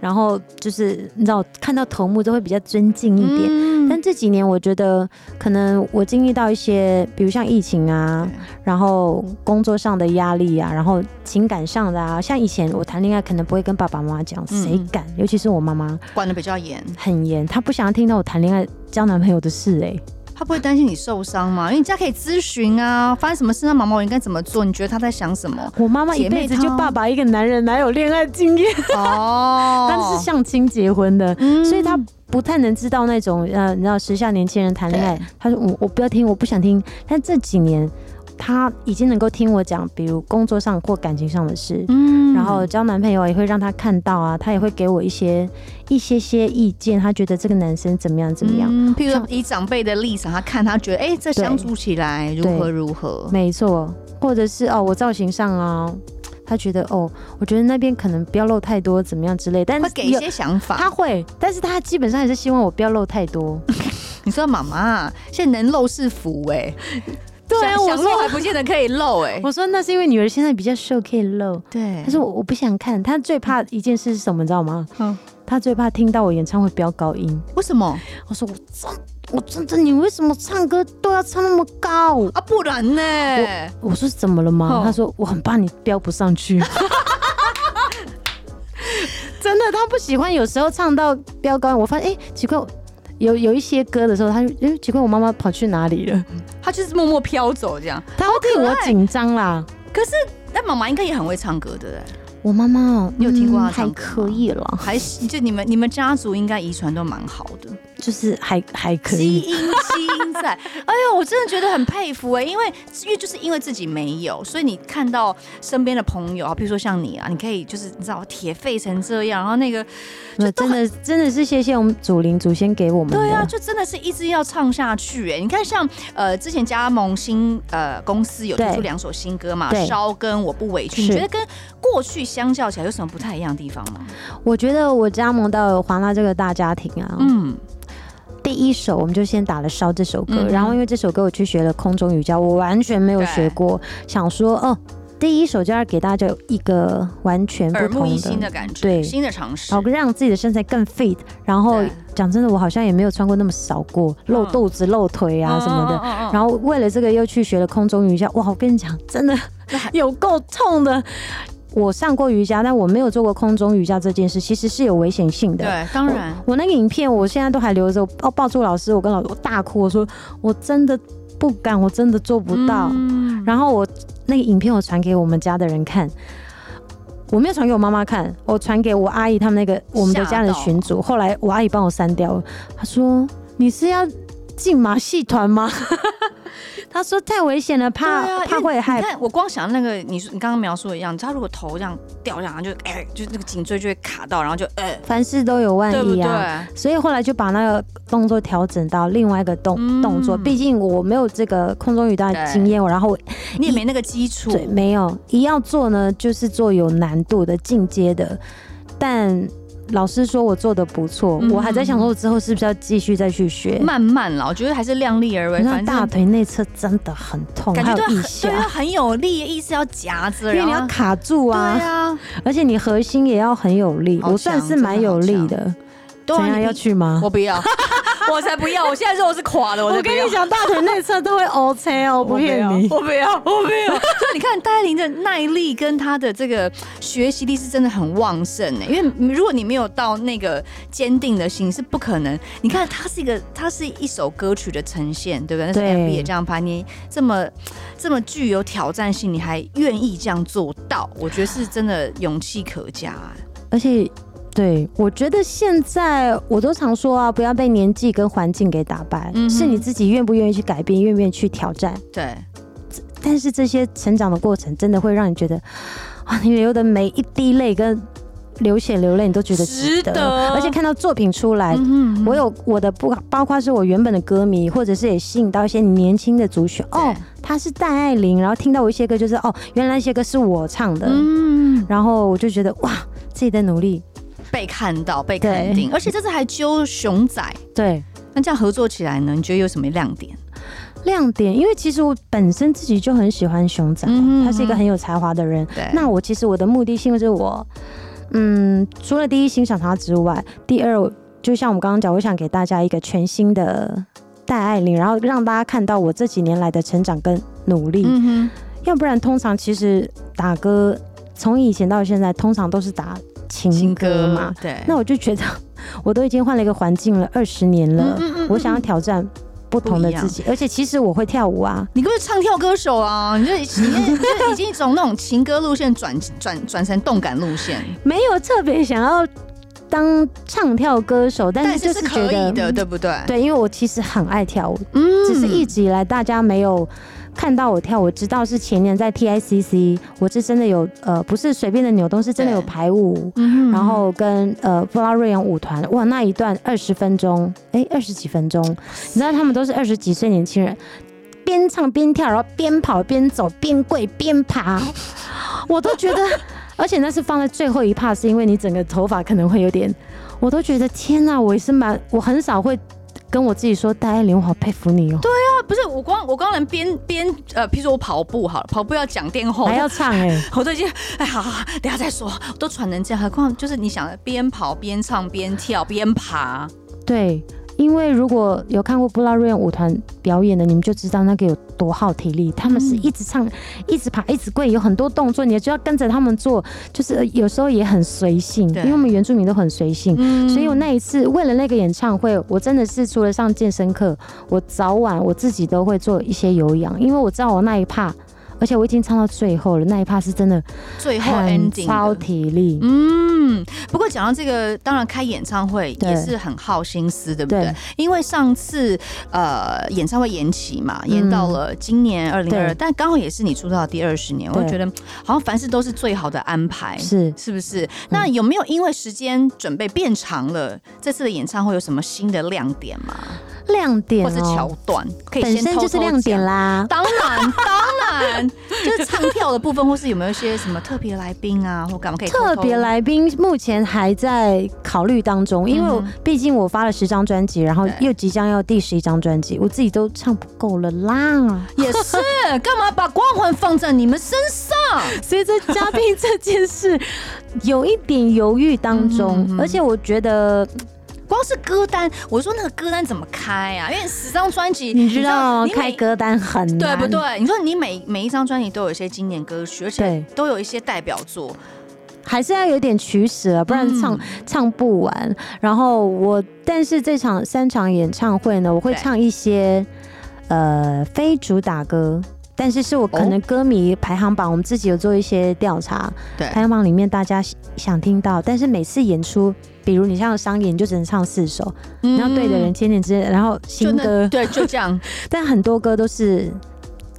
Speaker 1: 然后就是你知道，看到头目都会比较尊敬一点。嗯、但这几年我觉得，可能我经历到一些，比如像疫情啊，然后工作上的压力啊，然后情感上的啊，像以前我谈恋爱可能不会跟爸爸妈妈讲，谁敢？嗯、尤其是我妈妈
Speaker 3: 管得比较严，
Speaker 1: 很严，她不想要听到我谈恋爱、交男朋友的事、欸，哎。
Speaker 3: 他不会担心你受伤吗？因为你家可以咨询啊，发生什么事，那妈妈我应该怎么做？你觉得他在想什么？
Speaker 1: 我妈妈一辈子就爸爸一个男人，哪有恋爱经验？*laughs* 哦，但是相亲结婚的，嗯、所以他不太能知道那种呃，你知道时下年轻人谈恋爱。他说我我不要听，我不想听。但这几年。他已经能够听我讲，比如工作上或感情上的事，嗯，然后交男朋友也会让他看到啊，他也会给我一些一些些意见，他觉得这个男生怎么样怎么样。嗯，
Speaker 3: 譬如说以长辈的立场，他看他觉得，哎，这相处起来如何如何？
Speaker 1: 没错，或者是哦，我造型上啊。他觉得哦，我觉得那边可能不要露太多，怎么样之类，但是
Speaker 3: 会给一些想法。
Speaker 1: 他会，但是他基本上还是希望我不要露太多。
Speaker 3: 你说妈妈，现在能露是福哎、欸。对啊，想露还不见得可以露哎、欸。*laughs*
Speaker 1: 我说那是因为女儿现在比较瘦，可以露。
Speaker 3: 对，
Speaker 1: 他说我我不想看，他最怕一件事是什么，你知道吗？嗯，他最怕听到我演唱会飙高音。
Speaker 3: 为什么？
Speaker 1: 我说我真我真的，你为什么唱歌都要唱那么高
Speaker 3: 啊？不然呢？
Speaker 1: 我我说怎么了吗？他说我很怕你飙不上去。*laughs* 真的，他不喜欢有时候唱到飙高音，我发现哎、欸、奇怪。有有一些歌的时候，他就哎，奇怪，我妈妈跑去哪里了？
Speaker 3: 他就是默默飘走这样，
Speaker 1: 他会替我紧张啦。
Speaker 3: 可是，那妈妈应该也很会唱歌的。
Speaker 1: 我妈妈哦，
Speaker 3: 你有听过她唱
Speaker 1: 歌？还可以了，
Speaker 3: 还是就你们你们家族应该遗传都蛮好的，
Speaker 1: 就是还还可以。
Speaker 3: 基因基因在，哎呦，我真的觉得很佩服哎，因为因为就是因为自己没有，所以你看到身边的朋友啊，比如说像你啊，你可以就是你知道铁肺成这样，然后那个就
Speaker 1: 真的真的是谢谢我们祖灵祖先给我们。
Speaker 3: 对啊，就真的是一直要唱下去哎。你看像呃之前加盟新呃公司有推出两首新歌嘛，烧跟我不委屈，你觉得跟过去相较起来有什么不太一样的地方吗？
Speaker 1: 我觉得我加盟到华纳这个大家庭啊，嗯，第一首我们就先打了《烧》这首歌，嗯、然后因为这首歌我去学了空中瑜伽，我完全没有学过，想说哦，第一首就要给大家有一个完全不同的
Speaker 3: 新的感觉，
Speaker 1: 对，
Speaker 3: 新的尝试，
Speaker 1: 然后让自己的身材更 fit。然后讲真的，我好像也没有穿过那么少过，露肚子、露腿啊什么的。然后为了这个又去学了空中瑜伽，哇，我跟你讲，真的有够痛的。我上过瑜伽，但我没有做过空中瑜伽这件事，其实是有危险性的。
Speaker 3: 对，当然
Speaker 1: 我，我那个影片，我现在都还留着。哦抱住老师，我跟老师我大哭，我说我真的不敢，我真的做不到。嗯、然后我那个影片我传给我们家的人看，我没有传给我妈妈看，我传给我阿姨他们那个我们的家人群组。后来我阿姨帮我删掉了，她说你是要进马戏团吗？*laughs* 他说太危险了，怕、啊、怕会害。你
Speaker 3: 看，我光想那个，你你刚刚描述的一样，他如果头这样掉下来，就哎、欸，就那个颈椎就会卡到，然后就哎，欸、
Speaker 1: 凡事都有万一啊。对对，所以后来就把那个动作调整到另外一个动、嗯、动作。毕竟我没有这个空中瑜伽的经验，然后
Speaker 3: 你也没那个基础，
Speaker 1: 对，没有。一要做呢，就是做有难度的进阶的，但。老师说我做的不错，嗯、我还在想说，我之后是不是要继续再去学？
Speaker 3: 慢慢啦，我觉得还是量力而为。
Speaker 1: 反正大腿内侧真的很痛，
Speaker 3: 感觉对对，很有力，意思要夹着，
Speaker 1: 因为你要卡住啊。对啊，而且你核心也要很有力，我算是蛮有力的。怎样要去吗？
Speaker 3: 我不要。*laughs* 我才不要！我现在肉是垮的，我，
Speaker 1: 我跟你讲，大腿内侧都会 OK 哦，我不骗你，
Speaker 3: 我不要，我不要。*laughs* 所以你看戴爱玲的耐力跟她的这个学习力是真的很旺盛呢。因为如果你没有到那个坚定的心，是不可能。你看，它是一个，它是一首歌曲的呈现，对不对？那是 MV 也这样拍，你这么这么具有挑战性，你还愿意这样做到，我觉得是真的勇气可嘉。
Speaker 1: 而且。对，我觉得现在我都常说啊，不要被年纪跟环境给打败，嗯、是你自己愿不愿意去改变，愿不愿意去挑战。
Speaker 3: 对，
Speaker 1: 但是这些成长的过程，真的会让你觉得，啊，你流的每一滴泪跟流血流泪，你都觉得值得。值得，而且看到作品出来，嗯、哼我有我的不，包括是我原本的歌迷，或者是也吸引到一些年轻的族群。哦，他是戴爱玲，然后听到我一些歌，就是哦，原来那些歌是我唱的。嗯，然后我就觉得哇，自己的努力。
Speaker 3: 被看到，被肯定，而且这次还揪熊仔。
Speaker 1: 对，
Speaker 3: 那这样合作起来呢？你觉得有什么亮点？
Speaker 1: 亮点，因为其实我本身自己就很喜欢熊仔，他是一个很有才华的人。对，那我其实我的目的性就是我，嗯，除了第一欣赏他之外，第二，就像我们刚刚讲，我想给大家一个全新的戴爱玲，然后让大家看到我这几年来的成长跟努力。嗯哼，要不然通常其实打歌从以前到现在，通常都是打。情歌嘛，
Speaker 3: 对，
Speaker 1: 那我就觉得我都已经换了一个环境了二十年了，嗯嗯嗯、我想要挑战不同的自己，而且其实我会跳舞啊，
Speaker 3: 你不是唱跳歌手啊，你就已经就已经从那种情歌路线转转转成动感路线，
Speaker 1: 没有特别想要当唱跳歌手，但是就是觉得
Speaker 3: 可以的，对不对？
Speaker 1: 对，因为我其实很爱跳舞，嗯，只是一直以来大家没有。看到我跳，我知道是前年在 TICC，我是真的有呃，不是随便的扭动，是真的有排舞，嗯、然后跟呃布拉瑞扬舞团，哇，那一段二十分钟，哎，二十几分钟，你知道他们都是二十几岁年轻人，边唱边跳，然后边跑边走边跪边爬，我都觉得，*laughs* 而且那是放在最后一趴，是因为你整个头发可能会有点，我都觉得天哪，我也是蛮，我很少会。跟我自己说，戴爱玲，我好佩服你哦。
Speaker 3: 对啊，不是我光我光能边边呃，譬如说我跑步好了，跑步要讲电话，
Speaker 1: 还要唱哎、欸，*laughs*
Speaker 3: 我都已经哎，好好好，等下再说，都喘成这样，何况就是你想边跑边唱边跳边爬，
Speaker 1: 对。因为如果有看过布拉瑞扬舞团表演的，你们就知道那个有多耗体力。他们是一直唱、一直爬、一直跪，有很多动作，你就要跟着他们做。就是有时候也很随性，因为我们原住民都很随性。所以我那一次为了那个演唱会，我真的是除了上健身课，我早晚我自己都会做一些有氧，因为我知道我那一趴。而且我已经唱到最后了，那一趴是真的
Speaker 3: 最后 ending
Speaker 1: 超体力。
Speaker 3: 嗯，不过讲到这个，当然开演唱会也是很耗心思，对不对？对，因为上次呃演唱会延期嘛，延到了今年二零二二，但刚好也是你出道的第二十年，我觉得好像凡事都是最好的安排，是。是不是？那有没有因为时间准备变长了，这次的演唱会有什么新的亮点吗？
Speaker 1: 亮点、喔、
Speaker 3: 或是桥段，可以
Speaker 1: 本身就是亮点啦。*laughs*
Speaker 3: 当然，当然，就是唱跳的部分，或是有没有一些什么特别来宾啊，或干嘛可以偷偷？
Speaker 1: 特别来宾目前还在考虑当中，因为毕竟我发了十张专辑，然后又即将要第十一张专辑，我自己都唱不够了啦。
Speaker 3: 也是，干嘛把光环放在你们身上？
Speaker 1: 所以这嘉宾这件事有一点犹豫当中，而且我觉得。
Speaker 3: 光是歌单，我说那个歌单怎么开啊？因为十张专辑，
Speaker 1: 你知道开歌单很难，
Speaker 3: 对不对？你说你每每一张专辑都有一些经典歌曲，而且都有一些代表作，
Speaker 1: 还是要有点取舍，不然唱、嗯、唱不完。然后我，但是这场三场演唱会呢，我会唱一些呃非主打歌。但是是我可能歌迷排行榜，我们自己有做一些调查，对。排行榜里面大家想听到，但是每次演出，比如你像商演，你就只能唱四首，然后对的人千年之间，然后新歌，
Speaker 3: 对，就这样，*laughs*
Speaker 1: 但很多歌都是。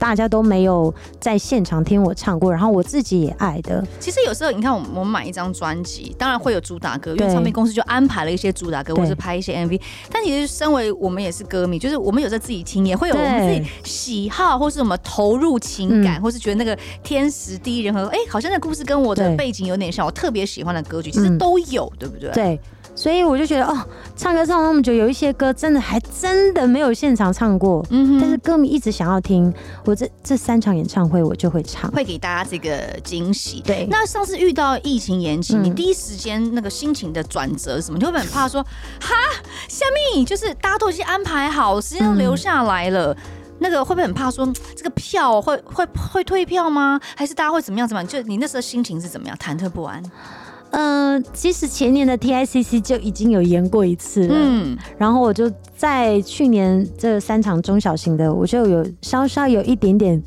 Speaker 1: 大家都没有在现场听我唱过，然后我自己也爱的。
Speaker 3: 其实有时候你看，我们买一张专辑，当然会有主打歌，因为唱片公司就安排了一些主打歌，或是拍一些 MV。但其实身为我们也是歌迷，就是我们有时候自己听，也会有我们自己喜好，或是什么投入情感，或是觉得那个天时地利人和，哎，好像那故事跟我的背景有点像，我特别喜欢的歌曲，其实都有，对不对？
Speaker 1: 对。所以我就觉得哦，唱歌唱那么久，有一些歌真的还真的没有现场唱过，嗯哼，但是歌迷一直想要听，我这这三场演唱会我就会唱，
Speaker 3: 会给大家这个惊喜。
Speaker 1: 对，
Speaker 3: 那上次遇到疫情延期，你第一时间那个心情的转折是什么？你会不会很怕说哈，虾米就是大家都已经安排好，时间都留下来了，那个会不会很怕说这个票会会会退票吗？还是大家会怎么样怎么样？就你那时候心情是怎么样？忐忑不安。
Speaker 1: 嗯、呃，其实前年的 TICC 就已经有演过一次了，嗯，然后我就在去年这三场中小型的，我就有稍稍有一点点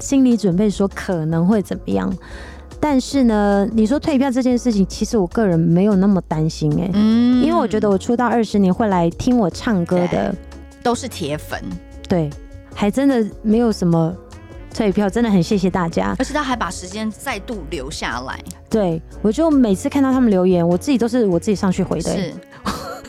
Speaker 1: 心理准备，说可能会怎么样。但是呢，你说退票这件事情，其实我个人没有那么担心哎、欸，嗯，因为我觉得我出道二十年会来听我唱歌的
Speaker 3: 都是铁粉，
Speaker 1: 对，还真的没有什么。退票真的很谢谢大家，
Speaker 3: 而且他还把时间再度留下来。
Speaker 1: 对，我就每次看到他们留言，我自己都是我自己上去回的。
Speaker 3: 是，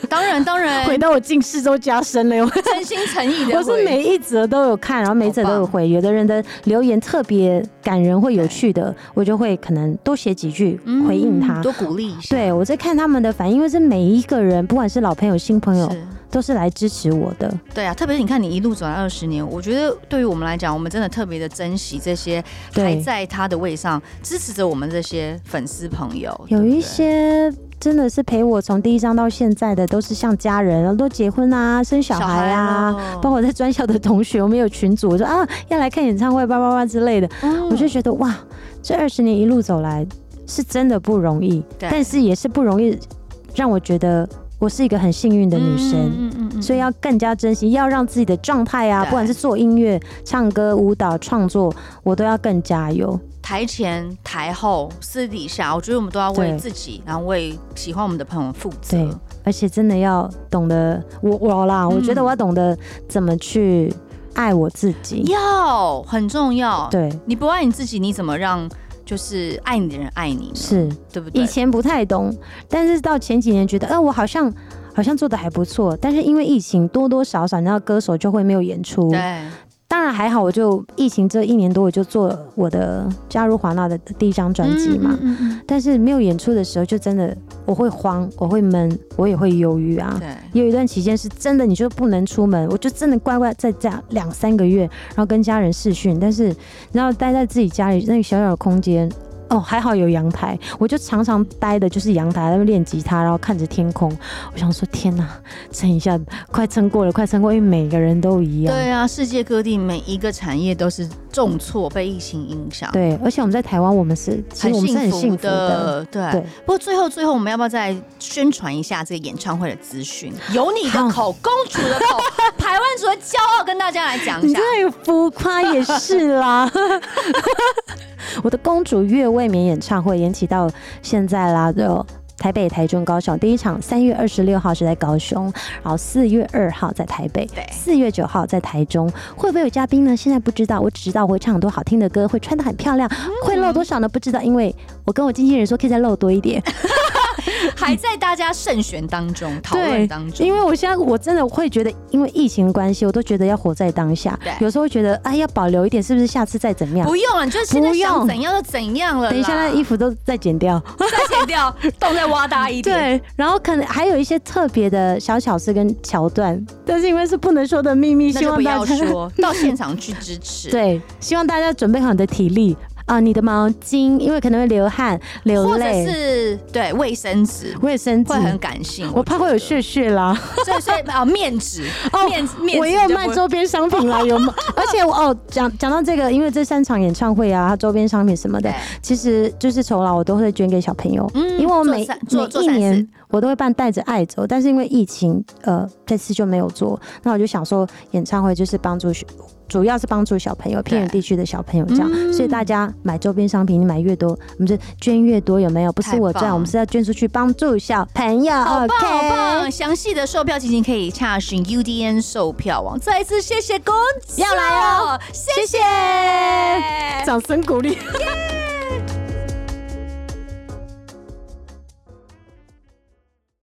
Speaker 3: 当然当然，
Speaker 1: 回到我近视都加深了，
Speaker 3: 真心诚意的。
Speaker 1: 我是每一则都有看，然后每一则都有回。有的人的留言特别感人或有趣的，我就会可能多写几句回应他，
Speaker 3: 多鼓励一下。
Speaker 1: 对，我在看他们的反应，因为是每一个人，不管是老朋友、新朋友。都是来支持我的，
Speaker 3: 对啊，特别是你看你一路走来二十年，我觉得对于我们来讲，我们真的特别的珍惜这些还在他的位上支持着我们这些粉丝朋友。
Speaker 1: 有一些真的是陪我从第一章到现在的，都是像家人，都结婚啊、生小孩啊，包括在专校的同学，我们有群组，我说啊要来看演唱会，叭叭叭之类的，嗯、我就觉得哇，这二十年一路走来是真的不容易，但是也是不容易，让我觉得。我是一个很幸运的女生，嗯嗯，所以要更加珍惜，要让自己的状态啊，不管是做音乐、唱歌、舞蹈、创作，我都要更加油。
Speaker 3: 台前、台后、私底下，我觉得我们都要为自己，然后为喜欢我们的朋友负责。
Speaker 1: 对，而且真的要懂得我我啦，我觉得我要懂得怎么去爱我自己，
Speaker 3: 要很重要。
Speaker 1: 对，
Speaker 3: 你不爱你自己，你怎么让？就是爱你的人爱你，
Speaker 1: 是
Speaker 3: 对不对？
Speaker 1: 以前不太懂，但是到前几年觉得，呃，我好像好像做的还不错。但是因为疫情，多多少少，你知道歌手就会没有演出，
Speaker 3: 对，
Speaker 1: 当然还好，我就疫情这一年多，我就做我的加入华纳的第一张专辑嘛。嗯嗯嗯，但是没有演出的时候，就真的我会慌，我会闷，我也会忧郁啊。对，有一段期间是真的，你就不能出门，我就真的乖乖在家两三个月，然后跟家人视讯，但是然后待在自己家里那个小小的空间。哦，还好有阳台，我就常常待的就是阳台，在那边练吉他，然后看着天空。我想说，天哪，撑一下，快撑过了，快撑过，因为每个人都一样。
Speaker 3: 对啊，世界各地每一个产业都是重挫，被疫情影响。
Speaker 1: 对，而且我们在台湾，我们是其实我们是很幸福的。
Speaker 3: 对对。不过最后最后，我们要不要再宣传一下这个演唱会的资讯？有你的口，公主的口，*laughs* 台湾族的骄傲，跟大家来讲一下。*laughs*
Speaker 1: 你这浮夸也是啦。*laughs* 我的公主月未眠演唱会延期到现在啦，就台北、台中、高雄。第一场三月二十六号是在高雄，然后四月二号在台北，四月九号在台中。会不会有嘉宾呢？现在不知道，我只知道我会唱很多好听的歌，会穿得很漂亮，会露多少呢？不知道，因为我跟我经纪人说可以再露多一点。
Speaker 3: 还在大家慎选当中，讨论当中。
Speaker 1: 因为我现在我真的会觉得，因为疫情关系，我都觉得要活在当下。对，有时候会觉得，哎，要保留一点，是不是下次再怎么样？
Speaker 3: 不用了，你就现在想怎样就怎样了。
Speaker 1: 等一下，那衣服都再剪掉，
Speaker 3: 再剪掉，*laughs* 洞再挖大一点。
Speaker 1: 对，然后可能还有一些特别的小巧思跟桥段，但是因为是不能说的秘密，希望大家
Speaker 3: 说到现场去支持。*laughs*
Speaker 1: 对，希望大家准备好你的体力。啊，你的毛巾，因为可能会流汗、流泪，或者
Speaker 3: 是对卫生纸，
Speaker 1: 卫生纸。
Speaker 3: 会很感性，
Speaker 1: 我怕会有血血啦。
Speaker 3: 所以所以啊，面纸 *laughs* 哦，面面
Speaker 1: 我也有卖周边商品啦，有吗？*laughs* 而且我哦，讲讲到这个，因为这三场演唱会啊，它周边商品什么的，其实就是酬劳我都会捐给小朋友，嗯，因为我每每一年我都会办带着爱走，但是因为疫情，呃，这次就没有做，那我就想说，演唱会就是帮助学。主要是帮助小朋友，偏远地区的小朋友这样，嗯、所以大家买周边商品，你买越多，我们就捐越多，有没有？不是我赚，我们是要捐出去帮助小朋友。
Speaker 3: 好棒好棒！详细的售票情形可以查询 UDN 售票网。再一次谢谢公子，
Speaker 1: 要来哦，
Speaker 3: 谢谢，
Speaker 1: 掌声鼓励。Yeah!